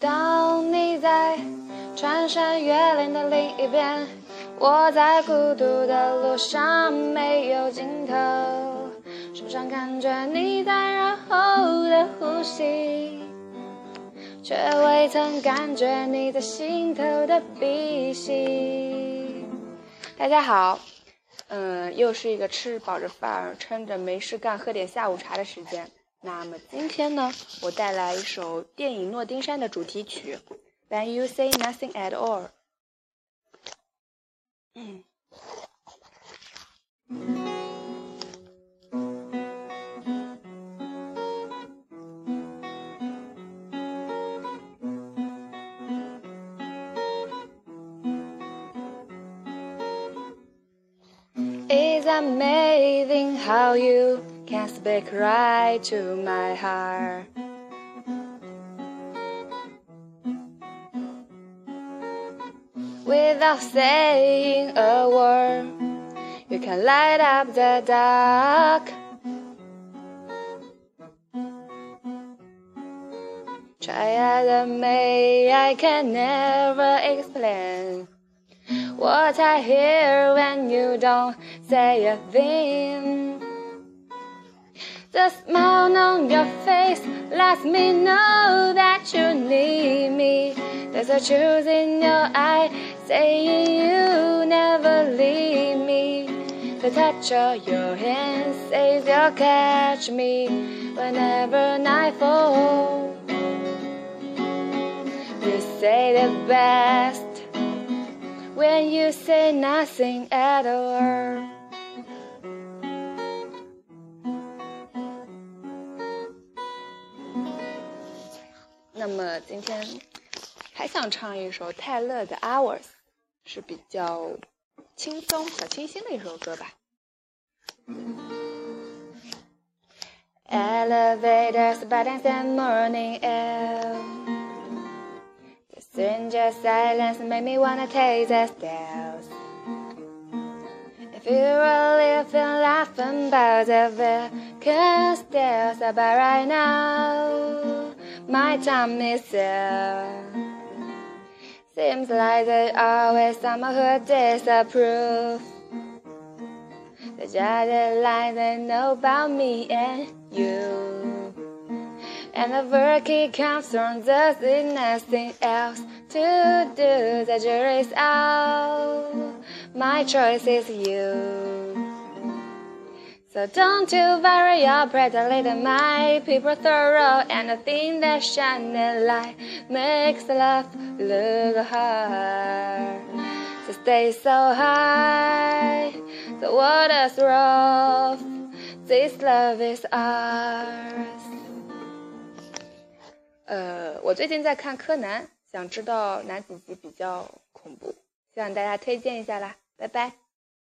当你在穿山越岭的另一边，我在孤独的路上没有尽头，时常感觉你在然后的呼吸，却未曾感觉你在心头的鼻息。大家好，嗯，又是一个吃饱着饭，撑着没事干，喝点下午茶的时间。那么今天呢，我带来一首电影《诺丁山》的主题曲《When You Say Nothing at All》。It's amazing how you can speak right to my heart. Without saying a word, you can light up the dark. Try as I may, I can never explain what I hear when you don't say a thing. The smile on your face lets me know that you need me. There's a truth in your eye saying you never leave me. The touch of your hand says you'll catch me whenever falls. You say the best when you say nothing at all. 那么今天还想唱一首泰勒的《Hours》，是比较轻松、小清新的一首歌吧。Elevators, buttons, and morning air. The stranger silence made me wanna taste the stairs. If you really feel laughing about the vacant stairs, but right now my time is here. Seems like there's always someone who disapprove. The judge lies they know about me and you. And the work it comes from just nothing else to do. The jury's out. My choice is you. So don't you worry your pretty little mind. People thorough and the thing that shining light makes love look hard. So stay so high, the water's rough. This love is ours. 呃，我最近在看柯南，想知道哪几集比较恐怖，希望大家推荐一下啦，拜拜。